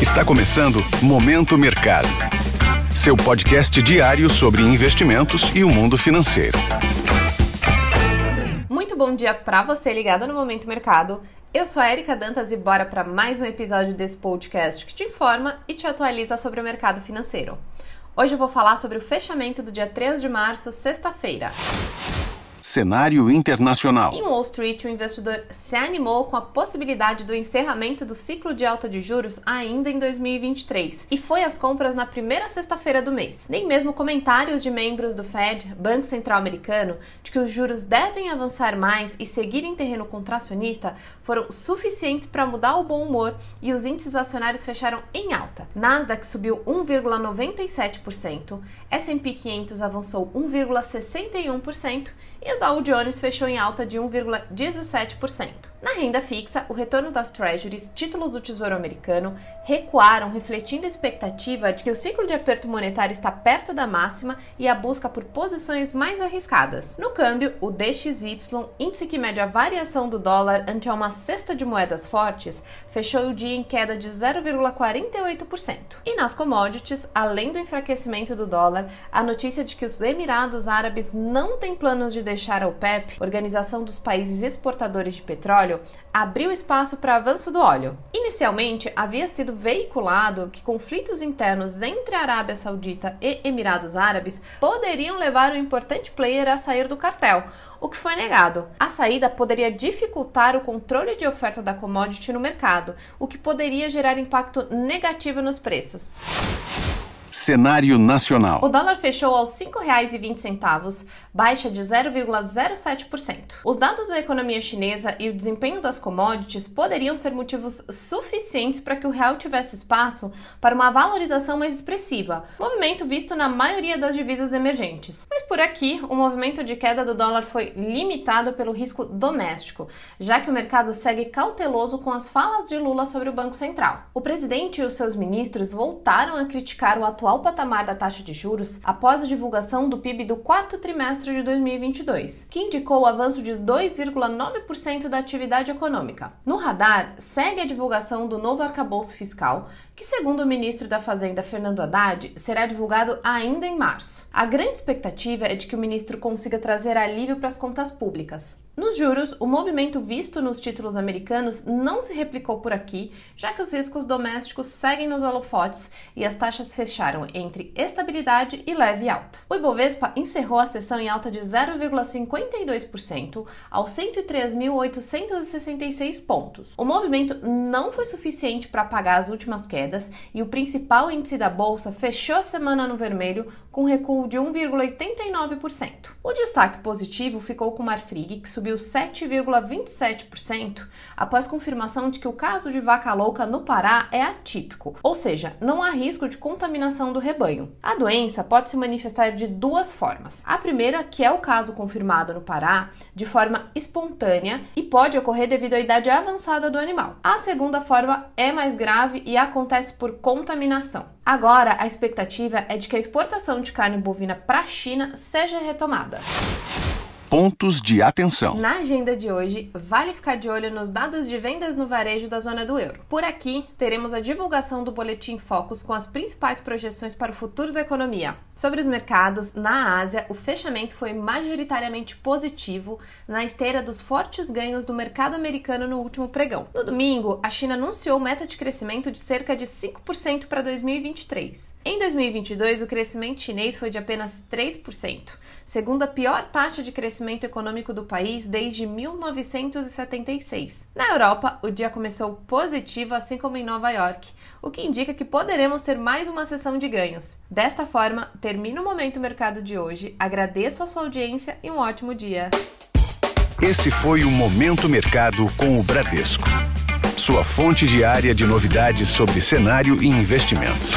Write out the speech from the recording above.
Está começando Momento Mercado. Seu podcast diário sobre investimentos e o mundo financeiro. Muito bom dia para você ligado no Momento Mercado. Eu sou a Erika Dantas e bora para mais um episódio desse podcast que te informa e te atualiza sobre o mercado financeiro. Hoje eu vou falar sobre o fechamento do dia 3 de março, sexta-feira. Cenário internacional. Em Wall Street, o investidor se animou com a possibilidade do encerramento do ciclo de alta de juros ainda em 2023 e foi às compras na primeira sexta-feira do mês. Nem mesmo comentários de membros do Fed, Banco Central Americano, de que os juros devem avançar mais e seguir em terreno contracionista foram suficientes para mudar o bom humor e os índices acionários fecharam em alta. Nasdaq subiu 1,97%, S&P 500 avançou 1,61% e o Dow Jones fechou em alta de 1,17%. Na renda fixa, o retorno das treasuries, títulos do Tesouro Americano, recuaram, refletindo a expectativa de que o ciclo de aperto monetário está perto da máxima e a busca por posições mais arriscadas. No câmbio, o DXY, índice que mede a variação do dólar ante uma cesta de moedas fortes, fechou o dia em queda de 0,48%. E nas commodities, além do enfraquecimento do dólar, a notícia de que os Emirados Árabes não têm planos de deixar a OPEP, Organização dos Países Exportadores de Petróleo, abriu espaço para avanço do óleo. Inicialmente, havia sido veiculado que conflitos internos entre a Arábia Saudita e Emirados Árabes poderiam levar o importante player a sair do cartel, o que foi negado. A saída poderia dificultar o controle de oferta da commodity no mercado, o que poderia gerar impacto negativo nos preços. Cenário nacional. O dólar fechou aos R$ 5,20, baixa de 0,07%. Os dados da economia chinesa e o desempenho das commodities poderiam ser motivos suficientes para que o real tivesse espaço para uma valorização mais expressiva, movimento visto na maioria das divisas emergentes. Mas por aqui, o movimento de queda do dólar foi limitado pelo risco doméstico, já que o mercado segue cauteloso com as falas de Lula sobre o Banco Central. O presidente e os seus ministros voltaram a criticar o atual patamar da taxa de juros após a divulgação do PIB do quarto trimestre de 2022, que indicou o avanço de 2,9% da atividade econômica. No radar, segue a divulgação do novo arcabouço fiscal, que, segundo o ministro da Fazenda Fernando Haddad, será divulgado ainda em março. A grande expectativa é de que o ministro consiga trazer alívio para as contas públicas. Nos juros, o movimento visto nos títulos americanos não se replicou por aqui, já que os riscos domésticos seguem nos holofotes e as taxas fecharam entre estabilidade e leve alta. O Ibovespa encerrou a sessão em alta de 0,52% aos 103.866 pontos. O movimento não foi suficiente para apagar as últimas quedas e o principal índice da bolsa fechou a semana no vermelho com recuo de 1,89%. O destaque positivo ficou com o Marfrig, que subiu subiu 7,27% após confirmação de que o caso de vaca louca no Pará é atípico, ou seja, não há risco de contaminação do rebanho. A doença pode se manifestar de duas formas. A primeira, que é o caso confirmado no Pará, de forma espontânea e pode ocorrer devido à idade avançada do animal. A segunda forma é mais grave e acontece por contaminação. Agora, a expectativa é de que a exportação de carne bovina para a China seja retomada pontos de atenção. Na agenda de hoje, vale ficar de olho nos dados de vendas no varejo da zona do euro. Por aqui, teremos a divulgação do Boletim Focus com as principais projeções para o futuro da economia. Sobre os mercados, na Ásia, o fechamento foi majoritariamente positivo na esteira dos fortes ganhos do mercado americano no último pregão. No domingo, a China anunciou meta de crescimento de cerca de 5% para 2023. Em 2022, o crescimento chinês foi de apenas 3%, segundo a pior taxa de crescimento crescimento econômico do país desde 1976. Na Europa, o dia começou positivo, assim como em Nova York, o que indica que poderemos ter mais uma sessão de ganhos. Desta forma, termino o Momento Mercado de hoje, agradeço a sua audiência e um ótimo dia. Esse foi o Momento Mercado com o Bradesco, sua fonte diária de novidades sobre cenário e investimentos.